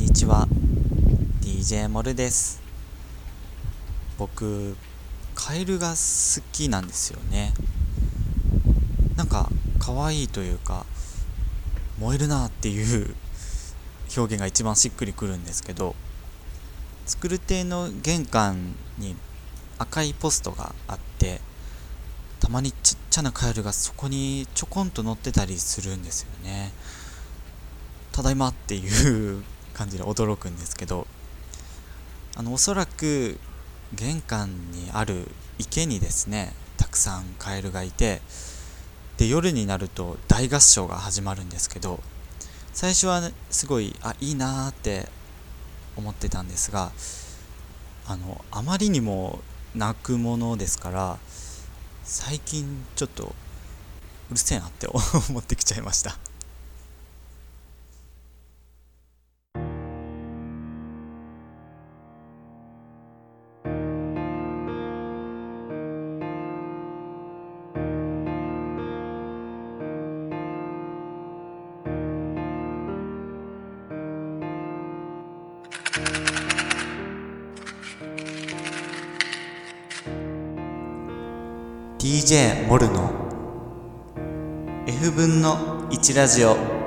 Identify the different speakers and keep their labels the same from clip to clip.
Speaker 1: にちは。DJ モルです。僕カエルが好きなんですよね。なんか可愛いというか燃えるなっていう表現が一番しっくりくるんですけど作る亭の玄関に赤いポストがあってたまにちっちゃなカエルがそこにちょこんと乗ってたりするんですよね。ただいまっていう感じで驚くんですけどあのおそらく玄関にある池にですねたくさんカエルがいてで夜になると大合唱が始まるんですけど最初は、ね、すごいあいいなーって思ってたんですがあのあまりにも泣くものですから最近ちょっとうるせえなって思ってきちゃいました。DJ モルの。F 分の1ラジオ「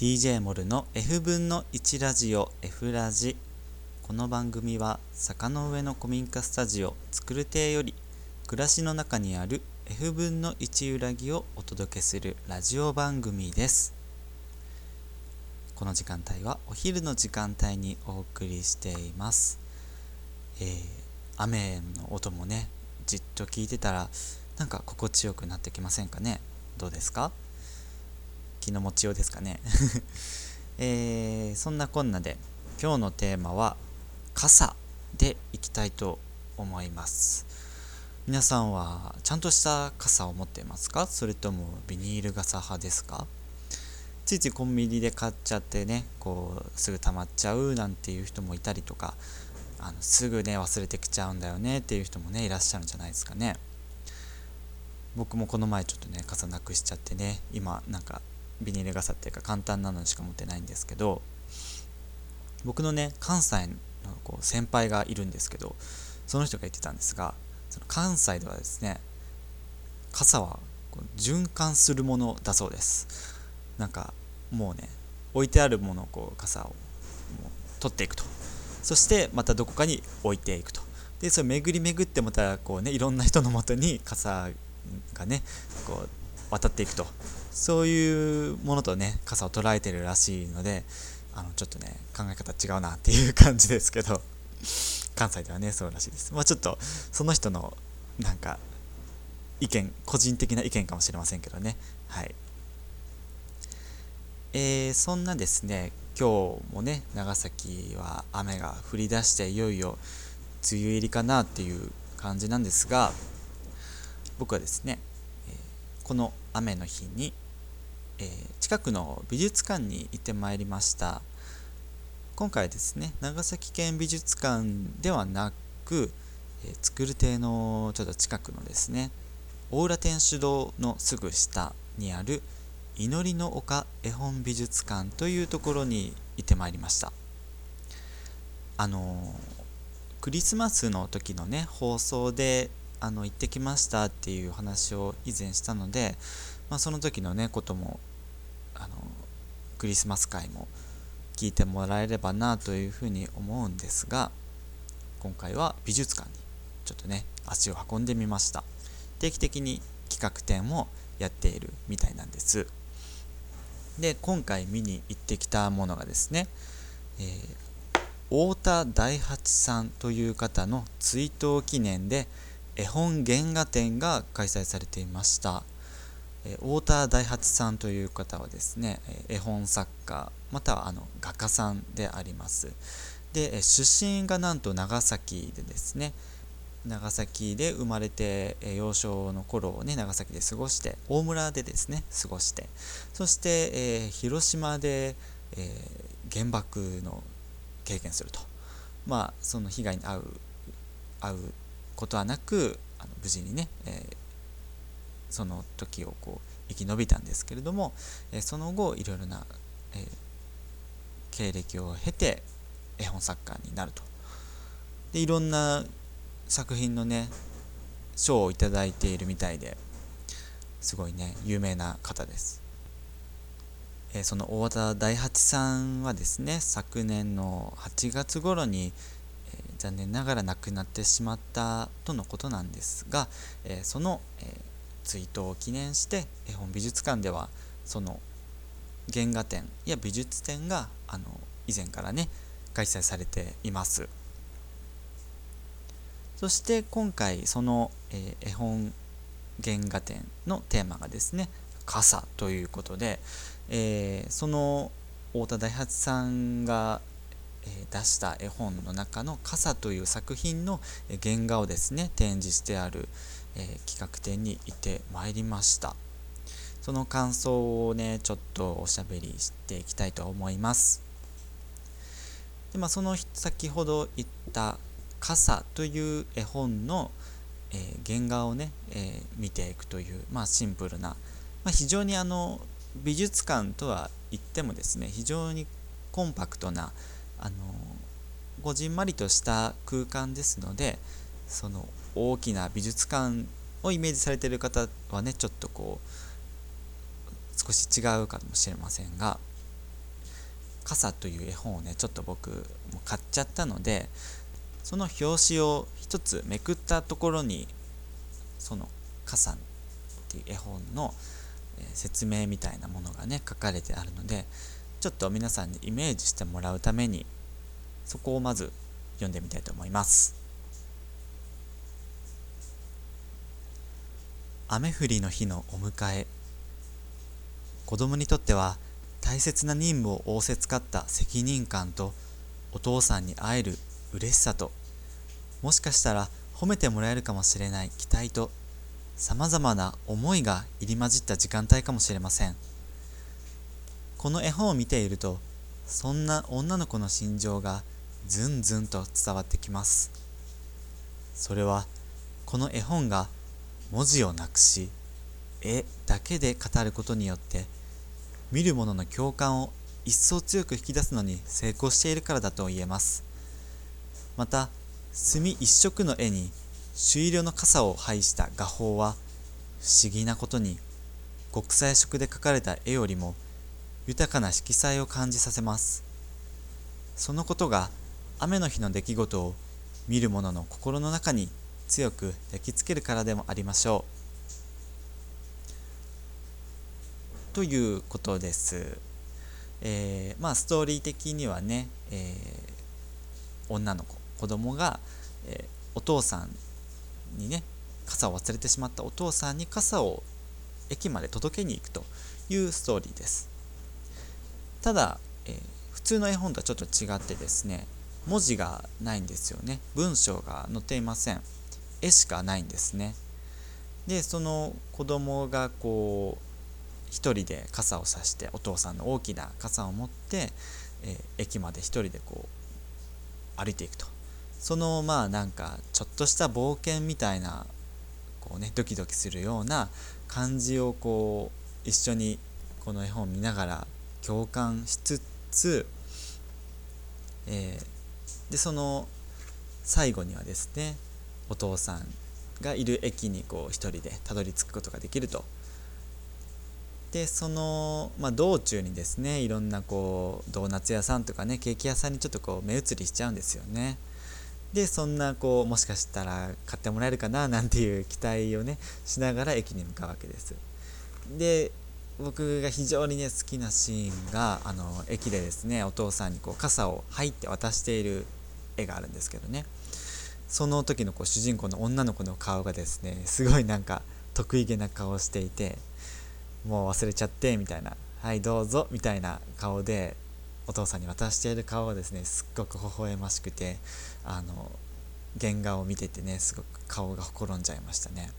Speaker 1: DJ モルの F 分の1ラジオ F ラジ」この番組は坂の上の古民家スタジオ作る亭より暮らしの中にある F 分の1裏木をお届けするラジオ番組です。この時間帯はお昼の時間帯にお送りしています。えー、雨の音もねじっと聞いてたらなんか心地よくなってきませんかね？どうですか？気の持ちようですかね。えー、そんなこんなで今日のテーマは傘でいきたいと思います。皆さんはちゃんとした傘を持っていますか？それともビニール傘派ですか？ついついコンビニで買っちゃってねこうすぐ溜まっちゃうなんていう人もいたりとかあのすぐね忘れてきちゃうんだよねっていう人もねいらっしゃるんじゃないですかね。僕もこの前ちょっとね傘なくしちゃってね今なんかビニール傘っていうか簡単なのしか持ってないんですけど僕のね関西のこう先輩がいるんですけどその人が言ってたんですがその関西ではですね傘は循環するものだそうです。なんかもうね置いてあるものをこう傘を取っていくと。そしてまたどこかに置いていくと。でそれ巡り巡ってまたこうねいろんな人のもとに傘がねこう渡っていくと。そういうものとね傘を捉えてるらしいのであのちょっとね考え方違うなっていう感じですけど 関西ではねそうらしいです。まあちょっとその人のなんか意見個人的な意見かもしれませんけどね。はい。えー、そんなですね今日もね長崎は雨が降り出していよいよ梅雨入りかなっていう感じなんですが僕はですねこの雨の日に、えー、近くの美術館に行ってまいりました。今回ですね長崎県美術館ではなく、えー、作る亭のちょっと近くのですね大浦天主堂のすぐ下にある祈りの丘絵本美術館というところに行ってまいりました。あのクリスマスの時のね放送であの行ってきましたっていう話を以前したので、まあ、その時のねこともあのクリスマス会も聞いてもらえればなというふうに思うんですが今回は美術館にちょっとね足を運んでみました。定期的に企画展をやっているみたいなんです。で今回見に行ってきたものがですね、えー、太田大八さんという方の追悼記念で絵本原画展が開催されていました。太田大八さんという方はですね絵本作家またはあの画家さんであります。で出身がなんと長崎でですね長崎で生まれて幼少の頃をね長崎で過ごして大村でですね過ごしてそして、えー、広島で、えー、原爆の経験すると。まあその被害に遭う遭うことはなくあの無事にね、えー、その時をこう生き延びたんですけれども、えその後いろいろな、え経歴を経て絵本作家になると。でいろんな作品のね賞を頂いているみたいですごいね有名な方です、えその大和田大八さんはですね昨年の8月頃に、え残念ながら亡くなってしまったとのことなんですが、えその、え追悼を記念して絵本美術館ではその原画展や美術展があの以前からね開催されています。そして今回その、えー、絵本原画展のテーマがですね傘ということで、えー、その太田大八さんが、えー、出した絵本の中の「傘」という作品の原画をですね展示してある、え企画展に行ってまいりました。その感想をねちょっとおしゃべりしていきたいと思います。で、まあ、その先ほど言った「傘」という絵本の、えー、原画をね、えー、見ていくという、まあ、シンプルな、まあ、非常にあの美術館とは言ってもですね非常にコンパクトなあのこじんまりとした空間ですのでその大きな美術館をイメージされてる方はねちょっとこう少し違うかもしれませんが「傘」という絵本をねちょっと僕も買っちゃったのでその表紙を一つめくったところにその「傘」っていう絵本の説明みたいなものがね書かれてあるのでちょっと皆さんにイメージしてもらうためにそこをまず読んでみたいと思います。雨降りの日のお迎え。子供にとっては大切な任務を仰せつかった責任感とお父さんに会える嬉しさともしかしたら褒めてもらえるかもしれない期待とさまざまな思いが入り混じった時間帯かもしれません。この絵本を見ているとそんな女の子の心情がずんずんと伝わってきます。それはこの絵本が文字をなくし絵だけで語ることによって見る者の共感を一層強く引き出すのに成功しているからだと言えます。また墨一色の絵に朱色の傘を配した画法は不思議なことに国際色で描かれた絵よりも豊かな色彩を感じさせます。そのことが雨の日の出来事を見る者の心の中に強く焼き付けるからでもありましょう。ということです。えー、まあストーリー的にはね、えー、女の子子供が、えー、お父さんにね傘を忘れてしまったお父さんに傘を駅まで届けに行くというストーリーです。ただ、えー、普通の絵本とはちょっと違ってですね文字がないんですよね文章が載っていません絵しかないんですね。でその子供がこう一人で傘を差してお父さんの大きな傘を持って、えー、駅まで一人でこう歩いていくとそのまあなんかちょっとした冒険みたいなこうねドキドキするような感じをこう一緒にこの絵本を見ながら共感しつつ、えー、でその最後にはですねお父さんがいる駅にこう一人でたどり着くことができると。でその、まあ、道中にですねいろんなこうドーナツ屋さんとかねケーキ屋さんにちょっとこう目移りしちゃうんですよね。でそんなこうもしかしたら買ってもらえるかななんていう期待をねしながら駅に向かうわけですで僕が非常にね好きなシーンがあの駅でですねお父さんにこう傘を入って渡している絵があるんですけどねその時のこう主人公の女の子の顔がですねすごいなんか得意げな顔をしていてもう忘れちゃってみたいなはいどうぞみたいな顔でお父さんに渡している顔がですねすっごく微笑ましくてあの原画を見ててねすごく顔がほころんじゃいましたね。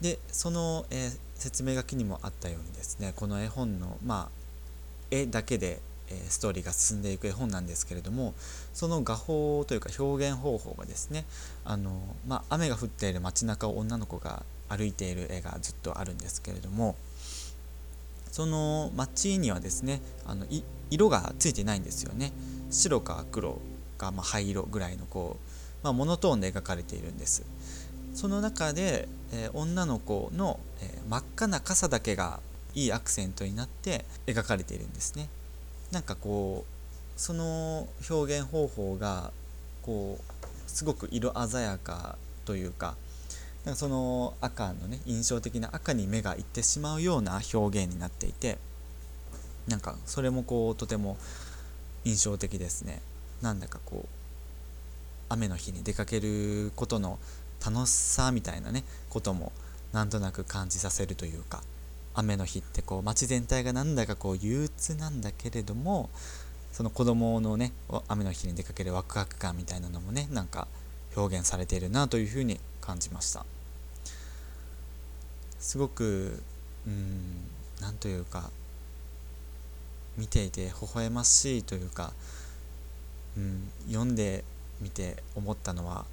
Speaker 1: でその、えー、説明書きにもあったようにですねこの絵本のまあ絵だけで、え、ストーリーが進んでいく絵本なんですけれどもその画法というか表現方法がですねあの、まあ、雨が降っている街中を女の子が歩いている絵がずっとあるんですけれどもその街にはですねあの色がついてないんですよね。白か黒か、ま、灰色ぐらいのこう、まあ、モノトーンで描かれているんです。その中で、え、女の子の、え、真っ赤な傘だけがいいアクセントになって描かれているんですね。なんかこうその表現方法がこうすごく色鮮やかというかなんかその赤のね印象的な赤に目がいってしまうような表現になっていてなんかそれもこうとても印象的ですね。なんだかこう雨の日に出かけることの楽しさみたいなねこともなんとなく感じさせるというか。雨の日ってこう街全体がなんだかこう憂鬱なんだけれどもその子供のね雨の日に出かけるワクワク感みたいなのもねなんか表現されているなというふうに感じました。すごくうん何というか見ていて微笑ましいというか、うん、読んでみて思ったのは、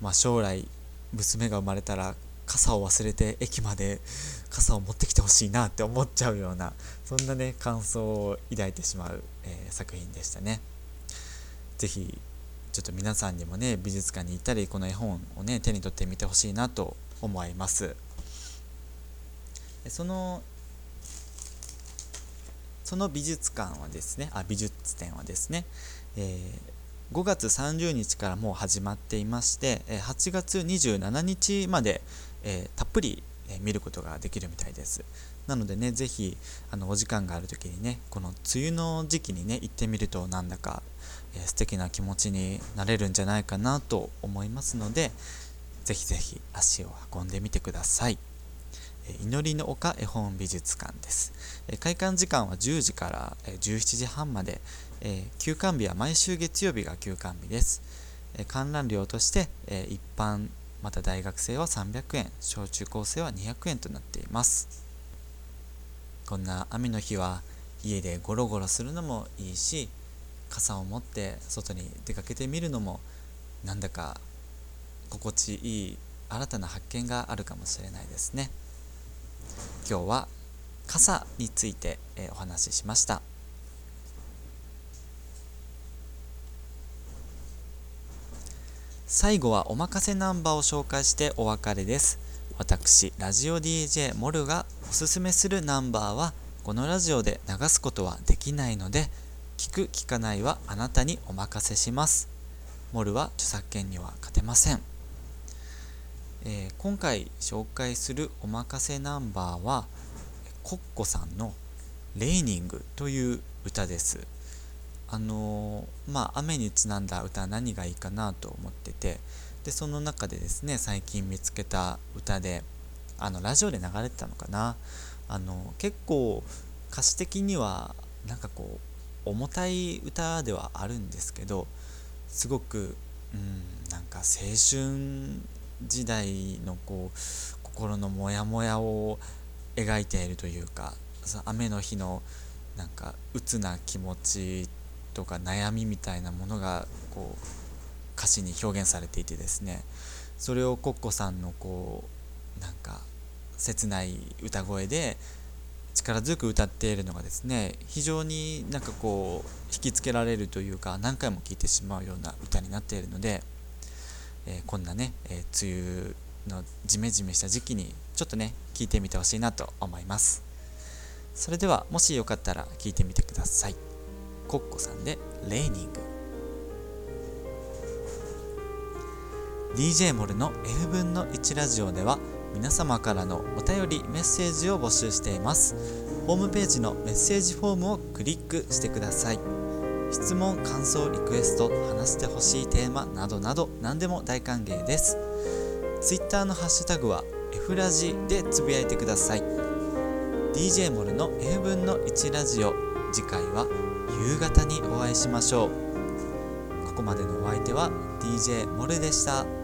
Speaker 1: まあ、将来娘が生まれたら傘を忘れて駅まで傘を持ってきてほしいなって思っちゃうようなそんなね感想を抱いてしまう、えー、作品でしたね。是非ちょっと皆さんにもね美術館に行ったりこの絵本をね手に取ってみてほしいなと思います。そのその美術館はですねあ美術展はですね、えー、5月30日からもう始まっていまして8月27日まで、えー、たっぷり見ることができるみたいですなのでね是非あのお時間がある時にねこの梅雨の時期にね行ってみるとなんだか、えー、素敵な気持ちになれるんじゃないかなと思いますので是非是非足を運んでみてください祈りの丘絵本美術館です。開館時間は10時から17時半まで、休館日は毎週月曜日が休館日です。観覧料として一般また大学生は300円、小中高生は200円となっています。こんな雨の日は家でゴロゴロするのもいいし、傘を持って外に出かけてみるのもなんだか心地いい新たな発見があるかもしれないですね。今日は傘について、お話ししました最後はおまかせナンバーを紹介してお別れです。私ラジオ DJ モルがおすすめするナンバーはこのラジオで流すことはできないので聞く聞かないはあなたにお任せします。モルは著作権には勝てません。えー、今回紹介するおまかせナンバーはコッコさんの「レーニング」という歌です。あの、まあ雨にちなんだ歌何がいいかなと思っててでその中でですね最近見つけた歌であのラジオで流れてたのかな。あの結構歌詞的にはなんかこう重たい歌ではあるんですけどすごくうんなんか青春時代のこう心のモヤモヤを描いているというか雨の日のなんか鬱な気持ちとか悩みみたいなものがこう歌詞に表現されていてですね。それをコッコさんのこうなんか切ない歌声で力強く歌っているのがですね非常になんかこう引きつけられるというか何回も聴いてしまうような歌になっているのでえー、こんなね、えー、梅雨のジメジメした時期にちょっとね聞いてみてほしいなと思います。それではもしよかったら聞いてみてください。コッコさんでレーニング。DJ モルの F 分の1ラジオでは皆様からのお便りメッセージを募集しています。ホームページのメッセージフォームをクリックしてください。質問感想リクエスト話してほしいテーマなどなど何でも大歓迎です。Twitter のハッシュタグは F ラジでつぶやいてください。DJ モルの F 分の1ラジオ。次回は夕方にお会いしましょうここまでのお相手は DJ モルでした。